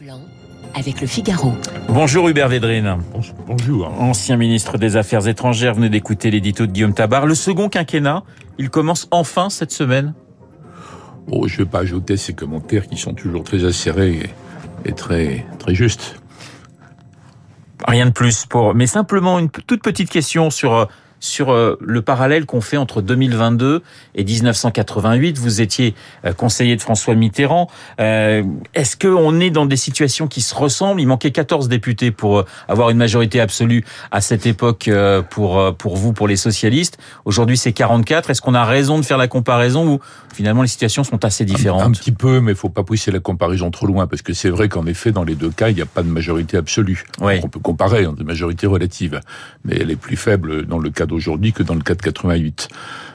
Blanc avec le Figaro. Bonjour Hubert Védrine. Bonjour. Ancien ministre des Affaires étrangères, venez d'écouter l'édito de Guillaume Tabar. Le second quinquennat, il commence enfin cette semaine Oh, je ne vais pas ajouter ces commentaires qui sont toujours très acérés et, très, très justes. Rien de plus pour, mais simplement une toute petite question sur euh, sur euh, le parallèle qu'on fait entre 2022 et 1988. Vous étiez euh, conseiller de François Mitterrand. Euh, est-ce qu'on est dans des situations qui se ressemblent? Il manquait 14 députés pour avoir une majorité absolue à cette époque pour, pour vous, pour les socialistes. Aujourd'hui, c'est 44. Est-ce qu'on a raison de faire la comparaison ou finalement les situations sont assez différentes? un, petit peu, mais il faut pas pousser la comparaison trop loin parce que c'est vrai qu'en effet, dans les deux cas, il n'y a pas de majorité absolue. Oui. On peut comparer, hein, des majorités relatives, mais elle est plus faible dans le cas aujourd'hui que dans le cas de 88.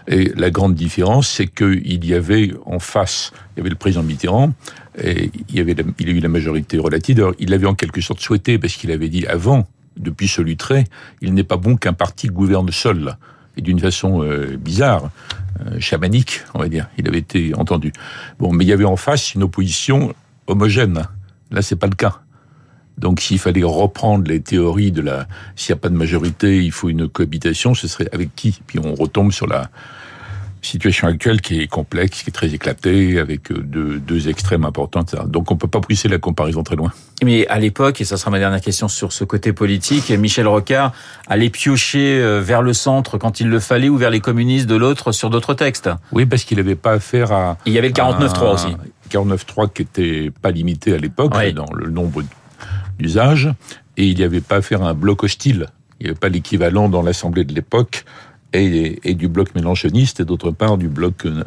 Et la grande différence, c'est qu'il y avait en face, il y avait le président Mitterrand, et il, y avait il a eu la majorité relative. Alors, il l'avait en quelque sorte souhaité, parce qu'il avait dit avant, depuis ce trait, il n'est pas bon qu'un parti gouverne seul, et d'une façon euh, bizarre, euh, chamanique, on va dire. Il avait été entendu. Bon, mais il y avait en face une opposition homogène. Là, c'est pas le cas. Donc s'il fallait reprendre les théories de la s'il n'y a pas de majorité, il faut une cohabitation, ce serait avec qui? Puis on retombe sur la situation actuelle qui est complexe, qui est très éclatée, avec deux, deux extrêmes importants. Donc on peut pas pousser la comparaison très loin. Mais à l'époque, et ça sera ma dernière question sur ce côté politique, Michel Rocard allait piocher euh, vers le centre quand il le fallait ou vers les communistes de l'autre sur d'autres textes. Oui, parce qu'il n'avait pas affaire à... il y avait le 49-3 aussi. 49-3 qui était pas limité à l'époque dans le nombre d'usage, et il n'y avait pas à faire un bloc hostile. Il n'y avait pas l'équivalent dans l'Assemblée de l'époque et, du bloc mélanchoniste et d'autre part du bloc euh,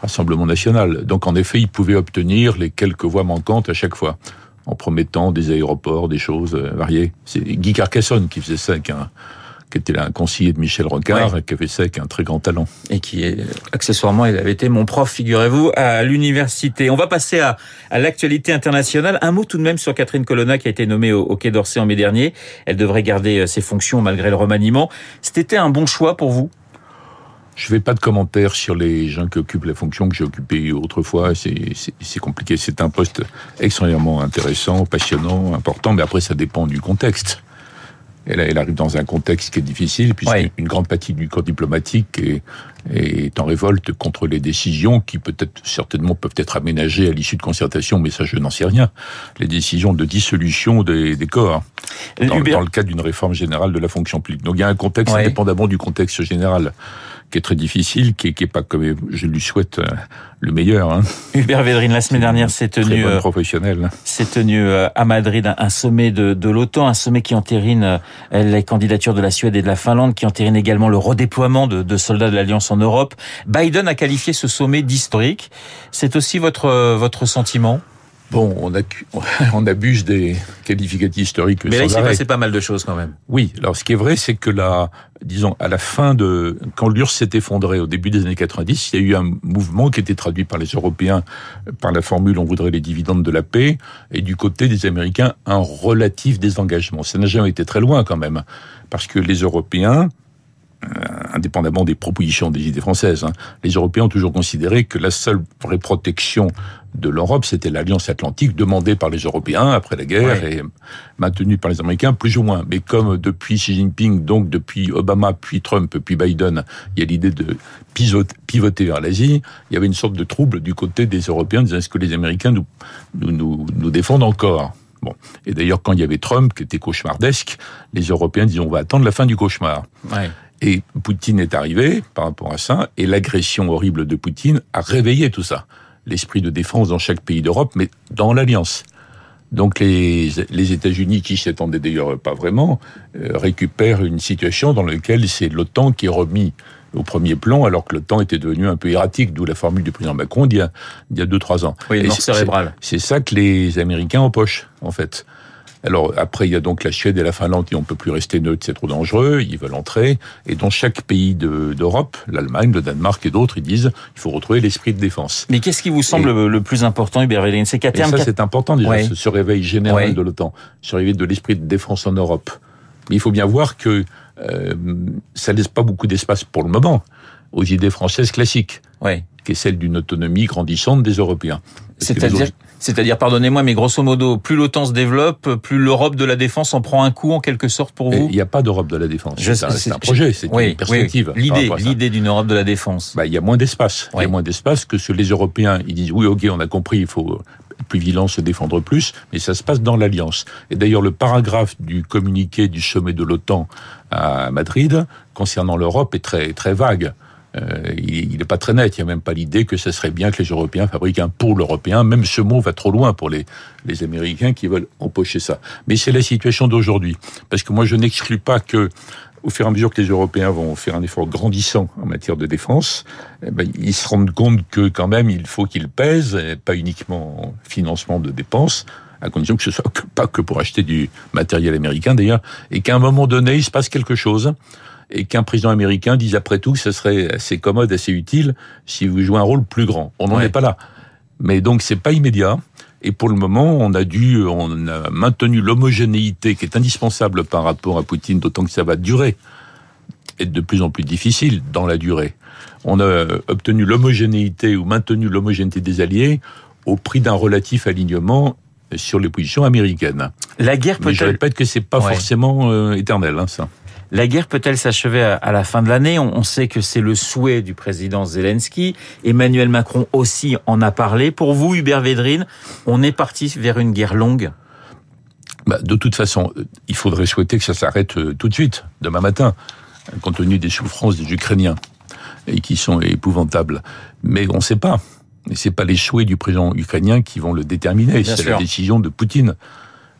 Rassemblement national. Donc en effet, il pouvait obtenir les quelques voix manquantes à chaque fois, en promettant des aéroports, des choses euh, variées. C'est Guy Carcassonne qui faisait ça avec un, qui était un conseiller de Michel Rocard, et qui avait ça avec un très grand talent. Et qui est, accessoirement, il avait été mon prof, figurez-vous, à l'université. On va passer à, à l'actualité internationale. Un mot tout de même sur Catherine Colonna, qui a été nommée au, au Quai d'Orsay en mai dernier. Elle devrait garder euh, ses fonctions malgré le remaniement. C'était un bon choix pour vous? Je fais pas de commentaires sur les gens qui occupent la fonction que j'ai occupée autrefois. C'est compliqué. C'est un poste extrêmement intéressant, passionnant, important, mais après ça dépend du contexte. Elle, elle, arrive dans un contexte qui est difficile, puisqu'une une grande partie du corps diplomatique est, est, en révolte contre les décisions qui peut-être certainement peuvent être aménagées à l'issue de concertation, mais ça je n'en sais rien. Les décisions de dissolution des, des corps dans, dans, le cadre d'une réforme générale de la fonction publique. Donc il y a un contexte ouais. indépendamment du contexte général qui est très difficile, qui est, qui est pas comme je lui souhaite euh, le meilleur. Hein. Hubert Védrine, la semaine dernière, s'est tenu, euh, professionnel. s'est tenu euh, à Madrid un sommet de, de l'OTAN, un sommet qui entérine les candidatures de la Suède et de la Finlande, qui entérine également le redéploiement de, de soldats de l'Alliance en Europe. Biden a qualifié ce sommet d'historique. C'est aussi votre votre sentiment? Bon, on, a, on abuse des qualificatifs historiques. Mais là, il s'est passé pas mal de choses quand même. Oui. Alors, ce qui est vrai, c'est que la, disons, à la fin de, quand l'URSS s'est effondré au début des années 90, il y a eu un mouvement qui était traduit par les Européens par la formule on voudrait les dividendes de la paix, et du côté des Américains, un relatif désengagement. Ça n'a jamais été très loin quand même, parce que les Européens, euh, indépendamment des propositions des idées françaises, hein, les Européens ont toujours considéré que la seule vraie protection de l'Europe, c'était l'Alliance Atlantique demandée par les Européens après la guerre ouais. et maintenue par les Américains plus ou moins. Mais comme depuis Xi Jinping, donc depuis Obama, puis Trump, puis Biden, il y a l'idée de pivoter vers l'Asie, il y avait une sorte de trouble du côté des Européens, disant est-ce que les Américains nous, nous, nous, nous défendent encore? Bon. Et d'ailleurs, quand il y avait Trump, qui était cauchemardesque, les Européens disaient on va attendre la fin du cauchemar. Ouais. Et Poutine est arrivé par rapport à ça, et l'agression horrible de Poutine a réveillé tout ça. L'esprit de défense dans chaque pays d'Europe, mais dans l'Alliance. Donc les, les États-Unis, qui s'y attendaient d'ailleurs pas vraiment, euh, récupèrent une situation dans laquelle c'est l'OTAN qui est remis au premier plan, alors que l'OTAN était devenu un peu erratique, d'où la formule du président Macron d'il y a, il y a deux, trois ans. Oui. C'est ça que les Américains empochent, en fait. Alors après, il y a donc la Suède et la Finlande qui on peut plus rester neutre, c'est trop dangereux, ils veulent entrer. Et dans chaque pays d'Europe, de, l'Allemagne, le Danemark et d'autres, ils disent il faut retrouver l'esprit de défense. Mais qu'est-ce qui vous semble et, le plus important, Hubert Véline C'est qu'à terme, ça c'est important déjà, ouais. ce, ce, réveil général ouais. de l'OTAN, ce réveil de l'esprit de défense en Europe. Mais il faut bien voir que euh, ça laisse pas beaucoup d'espace pour le moment aux idées françaises classiques, ouais. qui est celle d'une autonomie grandissante des Européens. C'est-à-dire C'est-à-dire, pardonnez-moi, mais grosso modo, plus l'OTAN se développe, plus l'Europe de la défense en prend un coup en quelque sorte pour vous Il n'y a pas d'Europe de la défense. C'est un, projet, c'est une perspective. L'idée, l'idée d'une Europe de la défense. Bah, il y a moins d'espace. Il y a moins d'espace que ce les Européens. Ils disent oui, ok, on a compris, il faut plus vigilant, se défendre plus, mais ça se passe dans l'alliance. Et d'ailleurs, le paragraphe du communiqué du sommet de l'OTAN à Madrid concernant l'Europe est très très vague. Euh, il n'est pas très net. Il n'y a même pas l'idée que ce serait bien que les Européens fabriquent un pôle européen. Même ce mot va trop loin pour les, les Américains qui veulent empocher ça. Mais c'est la situation d'aujourd'hui. Parce que moi, je n'exclus pas que au fur et à mesure que les Européens vont faire un effort grandissant en matière de défense, eh ben, ils se rendent compte que quand même il faut qu'ils pèsent, pas uniquement en financement de dépenses, à condition que ce soit pas que pour acheter du matériel américain d'ailleurs, et qu'à un moment donné il se passe quelque chose et qu'un président américain dise après tout que ce serait assez commode, assez utile si vous jouez un rôle plus grand. On n'en est pas là. Mais donc c'est pas immédiat. Et pour le moment, on a dû, on a maintenu l'homogénéité qui est indispensable par rapport à Poutine, d'autant que ça va durer, être de plus en plus difficile dans la durée. On a obtenu l'homogénéité ou maintenu l'homogénéité des alliés au prix d'un relatif alignement sur les positions américaines. La guerre peut Mais je répète que c'est pas forcément euh, éternel, hein, ça. La guerre peut-elle s'achever à la fin de l'année? On sait que c'est le souhait du président Zelensky. Emmanuel Macron aussi en a parlé. Pour vous, Hubert Védrine, on est parti vers une guerre longue bah, De toute façon, il faudrait souhaiter que ça s'arrête euh, tout de suite, demain matin, compte tenu des souffrances des Ukrainiens, et qui sont épouvantables. Mais on ne sait pas. Et c'est pas les souhaits du président ukrainien qui vont le déterminer, c'est la décision de Poutine.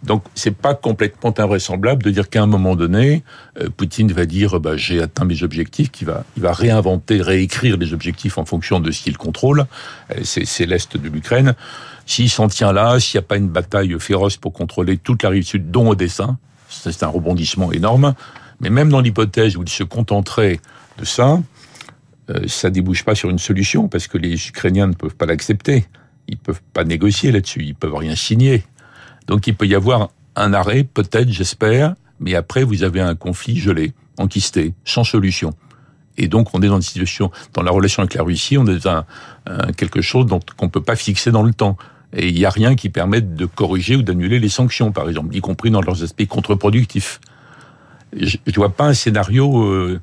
Donc c'est pas complètement invraisemblable de dire qu'à un moment donné, euh, Poutine va dire bah, j'ai atteint mes objectifs, qu'il va, il va réinventer, réécrire les objectifs en fonction de ce qu'il contrôle. Euh, c'est l'est de l'Ukraine. S'il s'en tient là, s'il n'y a pas une bataille féroce pour contrôler toute la rive sud, dont Odessa, c'est un rebondissement énorme. Mais même dans l'hypothèse où il se contenterait de ça, euh, ça débouche pas sur une solution parce que les Ukrainiens ne peuvent pas l'accepter. Ils peuvent pas négocier là-dessus. Ils peuvent rien signer. Donc il peut y avoir un arrêt, peut-être, j'espère, mais après vous avez un conflit gelé, enquisté, sans solution. Et donc on est dans une situation, dans la relation avec la Russie, on est dans un, quelque chose qu'on ne peut pas fixer dans le temps. Et il n'y a rien qui permette de corriger ou d'annuler les sanctions, par exemple, y compris dans leurs aspects contre-productifs. Je ne vois pas un scénario euh,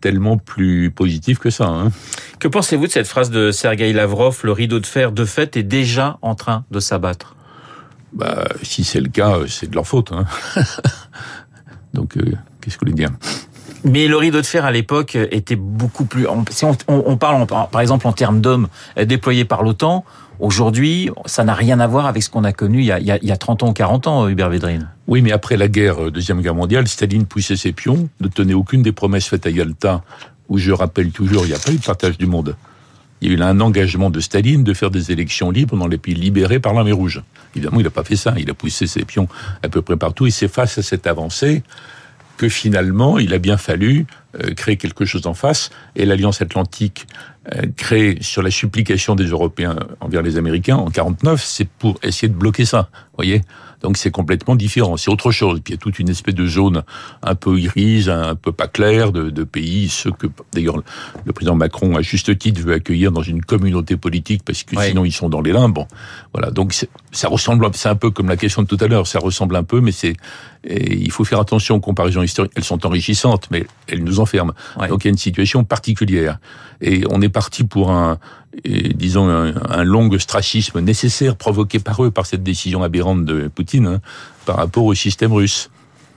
tellement plus positif que ça. Hein. Que pensez-vous de cette phrase de Sergei Lavrov, le rideau de fer de fait est déjà en train de s'abattre bah, si c'est le cas, euh, c'est de leur faute. Hein. Donc, euh, qu'est-ce que vous voulez dire? Mais le rideau de fer à l'époque était beaucoup plus. Si on, parle par exemple en termes d'hommes euh, déployés par l'OTAN, aujourd'hui, ça n'a rien à voir avec ce qu'on a connu il y a, il y a 30 ans ou 40 ans, Hubert Védrine. Oui, mais après la guerre, deuxième guerre mondiale, Staline poussait ses pions, ne tenait aucune des promesses faites à Yalta, où je rappelle toujours, il n'y a pas eu de partage du monde. Il y a eu un engagement de Staline de faire des élections libres dans les pays libérés par l'armée rouge. Évidemment, il n'a pas fait ça. Il a poussé ses pions à peu près partout. Et c'est face à cette avancée que finalement, il a bien fallu euh, créer quelque chose en face. Et l'Alliance Atlantique, euh, créée sur la supplication des Européens envers les Américains en 49, c'est pour essayer de bloquer ça. voyez? Donc c'est complètement différent, c'est autre chose. Puis il y a toute une espèce de zone un peu irise, un peu pas claire de, de pays, ceux que d'ailleurs le président Macron à juste titre veut accueillir dans une communauté politique parce que sinon ils sont dans les limbes. Bon, voilà. Donc ça ressemble, c'est un peu comme la question de tout à l'heure, ça ressemble un peu, mais c'est il faut faire attention aux comparaisons historiques. Elles sont enrichissantes, mais elles nous enferment. Donc il y a une situation particulière et on est parti pour un disons, un, long ostracisme nécessaire provoqué par eux, par cette décision aberrante de Poutine, hein, par rapport au système russe.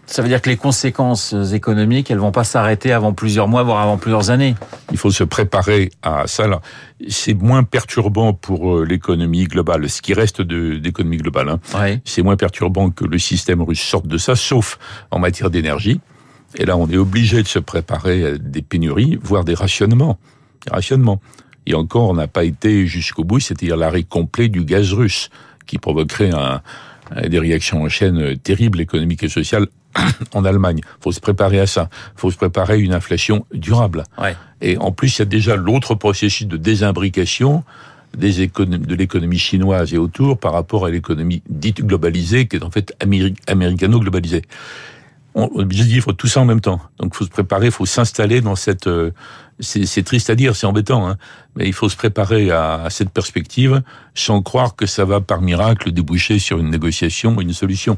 Ça veut dire que les conséquences économiques, elles vont pas s'arrêter avant plusieurs mois, voire avant plusieurs années. Il faut se préparer à ça. C'est moins perturbant pour euh, l'économie globale, ce qui reste d'économie globale. Hein. C'est moins perturbant que le système russe sorte de ça, sauf en matière d'énergie. Et là, on est obligé de se préparer à des pénuries, voire des rationnements. Des rationnements. Et encore, on n'a pas été jusqu'au bout, c'est-à-dire l'arrêt complet du gaz russe, qui provoquerait un, des réactions en chaîne terribles, économiques et sociales en Allemagne. Il faut se préparer à ça. Il faut se préparer à une inflation durable. Et en plus, il y a déjà l'autre processus de désimbrication des de l'économie chinoise et autour par rapport à l'économie dite globalisée, qui est en fait américano-globalisée. On, je dis, il faut tout ça en même temps. Donc, il faut se préparer, il faut s'installer dans cette euh, c'est triste à dire, c'est embêtant, hein, mais il faut se préparer à, à, cette perspective sans croire que ça va par miracle déboucher sur une négociation ou une solution.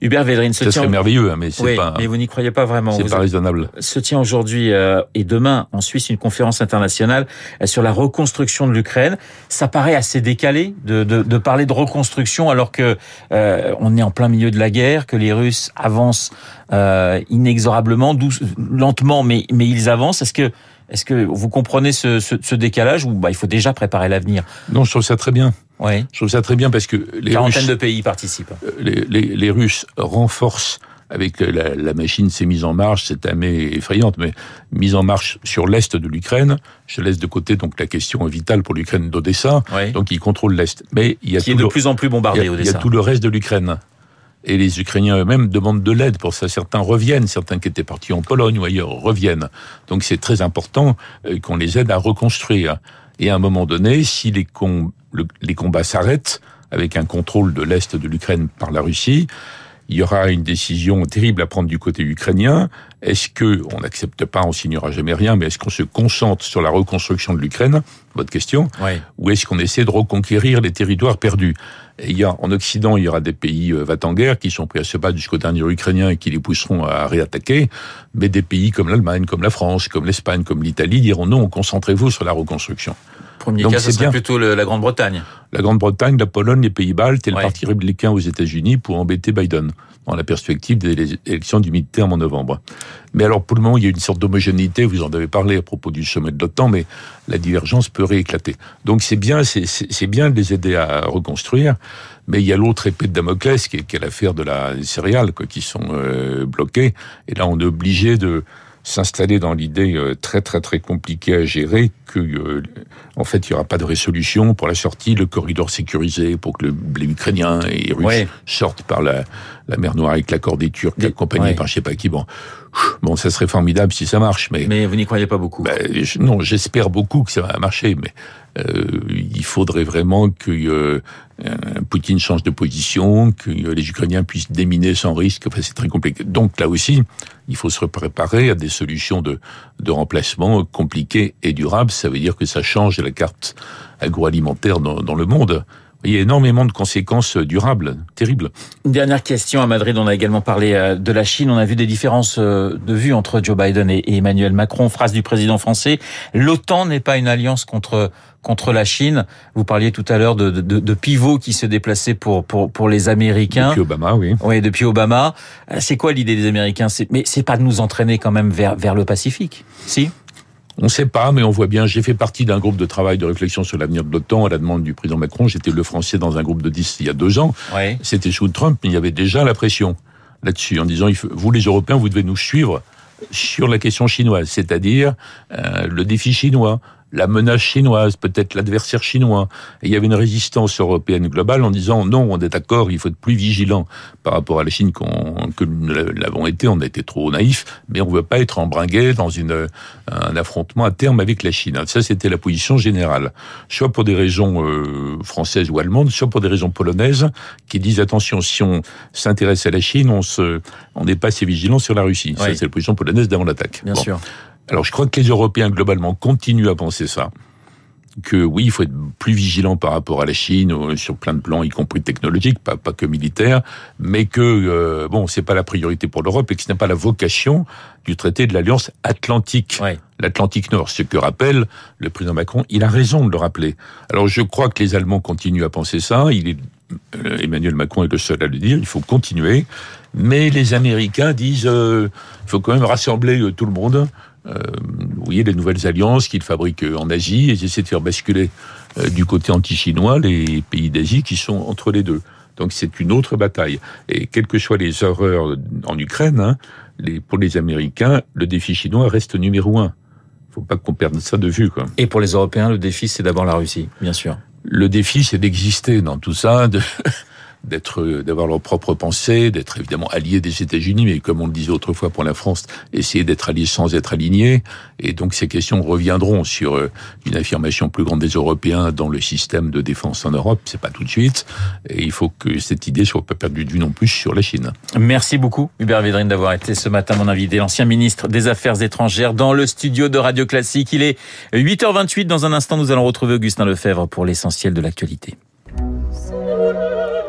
Hubert Védrine se ça serait merveilleux, hein, mais c'est pas. Mais vous n'y croyez pas vraiment. C'est pas raisonnable. Se tient aujourd'hui euh, et demain en Suisse une conférence internationale euh, sur la reconstruction de l'Ukraine. Ça paraît assez décalé de, de, de, parler de reconstruction alors que euh, on est en plein milieu de la guerre, que les Russes avancent euh, inexorablement, douce, lentement, mais mais ils avancent. Est-ce que est-ce que vous comprenez ce, ce, ce décalage ou bah, il faut déjà préparer l'avenir? Non, je trouve ça très bien. Oui. Je trouve ça très bien parce que les Russes, de pays participent. Euh, les, les, les Russes renforcent avec la, la machine s'est mise en marche, cette année effrayante, mais mise en marche sur l'est de l'Ukraine. Je laisse de côté donc la question vitale pour l'Ukraine d'Odessa. Oui. Donc ils contrôlent l'est. Mais il y a qui est de le, plus en plus bombardé il y a, Odessa. il y a tout le reste de l'Ukraine. Et les Ukrainiens eux-mêmes demandent de l'aide pour ça. Certains reviennent, certains qui étaient partis en Pologne ou ailleurs reviennent. Donc c'est très important euh, qu'on les aide à reconstruire. Et à un moment donné, si les, les combats s'arrêtent, avec un contrôle de l'Est de l'Ukraine par la Russie, il y aura une décision terrible à prendre du côté ukrainien. Est-ce que on n'accepte pas, on signera jamais rien, mais est-ce qu'on se concentre sur la reconstruction de l'Ukraine, votre question, oui. ou est-ce qu'on essaie de reconquérir les territoires perdus? Et il y a, en Occident, il y aura des pays euh, en guerre qui sont prêts à se battre jusqu'au dernier Ukrainien et qui les pousseront à réattaquer, mais des pays comme l'Allemagne, comme la France, comme l'Espagne, comme l'Italie diront non, concentrez-vous sur la reconstruction. Premier Donc cas, ce serait bien. plutôt le, la Grande-Bretagne. La Grande-Bretagne, la Pologne, les Pays-Baltes et Ouais. le Parti républicain aux États-Unis pour embêter Biden dans la perspective des élections du mi-terme en novembre. Mais alors, pour le moment, il y a une sorte d'homogénéité, vous en avez parlé à propos du sommet de l'OTAN, mais la divergence peut rééclater. Donc c'est bien, c'est bien de les aider à reconstruire, mais il y a l'autre épée de Damoclès qui est, l'affaire de la des céréales, quoi, qui sont euh, bloquées. Et là, on est obligé de s'installer dans l'idée euh, très très très compliquée à gérer que euh, en fait il y aura pas de résolution pour la sortie, le corridor sécurisé pour que le, les Ukrainiens et les Russes Ouais. sortent par la, la mer Noire avec l'accord des Turcs, ouais. par je sais pas qui. Bon, bon, ça serait formidable si ça marche, mais, Mais vous n'y croyez pas beaucoup. ben, je- non, j'espère beaucoup que ça va marcher, mais euh, il faudrait vraiment que euh, euh, Poutine change de position, que euh, les Ukrainiens puissent déminer sans risque. Enfin, c'est très compliqué. Donc là aussi, il faut se préparer à des solutions de, de remplacement compliquées et durables. Ça veut dire que ça change la carte agroalimentaire dans, dans le monde. Il y a énormément de conséquences durables, terribles. Une dernière question à Madrid. On a également parlé euh, de la Chine. On a vu des différences euh, de vues entre Joe Biden et Emmanuel Macron. Phrase du président français l'OTAN n'est pas une alliance contre contre la Chine. Vous parliez tout à l'heure de, de, de pivots qui se déplaçaient pour pour pour les Américains. Depuis Obama, oui. Oui, depuis Obama. Euh, C'est quoi l'idée des Américains? Mais c'est pas de nous entraîner quand même vers vers le Pacifique, si? On ne sait pas, mais on voit bien. J'ai fait partie d'un groupe de travail de réflexion sur l'avenir de l'OTAN à la demande du président Macron. J'étais le français dans un groupe de 10 il y a deux ans. Oui. C'était sous Trump, mais il y avait déjà la pression là-dessus en disant, vous les Européens, vous devez nous suivre sur la question chinoise, c'est-à-dire euh, le défi chinois, la menace chinoise, peut-être l'adversaire chinois. Et il y avait une résistance européenne globale en disant non, on est d'accord, il faut être plus vigilant par rapport à la Chine qu'on, que nous l'avons été, on a été trop naïfs, mais on ne veut pas être embringué dans une, un affrontement à terme avec la Chine. Ça, c'était la position générale. Soit pour des raisons euh, françaises ou allemandes, soit pour des raisons polonaises, qui disent attention, si on s'intéresse à la Chine, on se, on n'est pas assez vigilant sur la Russie. Ça, c'est la position polonaise d'avant l'attaque. Bien Bon. sûr. Alors je crois que les Européens globalement continuent à penser ça. Que oui, il faut être plus vigilant par rapport à la Chine euh, sur plein de plans, y compris technologiques, pas, pas que militaires, mais que euh, bon, c'est pas la priorité pour l'Europe et que ce n'est pas la vocation du traité de l'Alliance Atlantique, Ouais. l'Atlantique Nord. Ce que rappelle le président Macron, il a raison de le rappeler. Alors je crois que les Allemands continuent à penser ça. Il est euh, Emmanuel Macron est le seul à le dire. Il faut continuer, mais les Américains disent euh, il faut quand même rassembler euh, tout le monde. Euh, vous voyez les nouvelles alliances qu'ils fabriquent euh, en Asie et ils essaient de faire basculer euh, du côté anti-chinois les pays d'Asie qui sont entre les deux. Donc c'est une autre bataille. Et quelles que soient les horreurs en Ukraine, hein, les, pour les Américains, le défi chinois reste numéro un. Faut pas qu'on perde ça de vue. Quoi. Et pour les Européens, le défi c'est d'abord la Russie, bien sûr. Le défi, c'est d'exister dans tout ça, de, d'être, d'avoir leur propre pensée, d'être évidemment alliés des États-Unis, mais comme on le disait autrefois pour la France, essayer d'être alliés sans être alignés. Et donc ces questions reviendront sur euh, une affirmation plus grande des Européens dans le système de défense en Europe. C'est pas tout de suite. Et il faut que cette idée soit pas perdue vue non plus sur la Chine. Merci beaucoup, Hubert Védrine, d'avoir été ce matin mon invité, l'ancien ministre des Affaires étrangères, dans le studio de Radio Classique. Il est 8h28. Dans un instant, nous allons retrouver Augustin Lefebvre pour l'essentiel de l'actualité.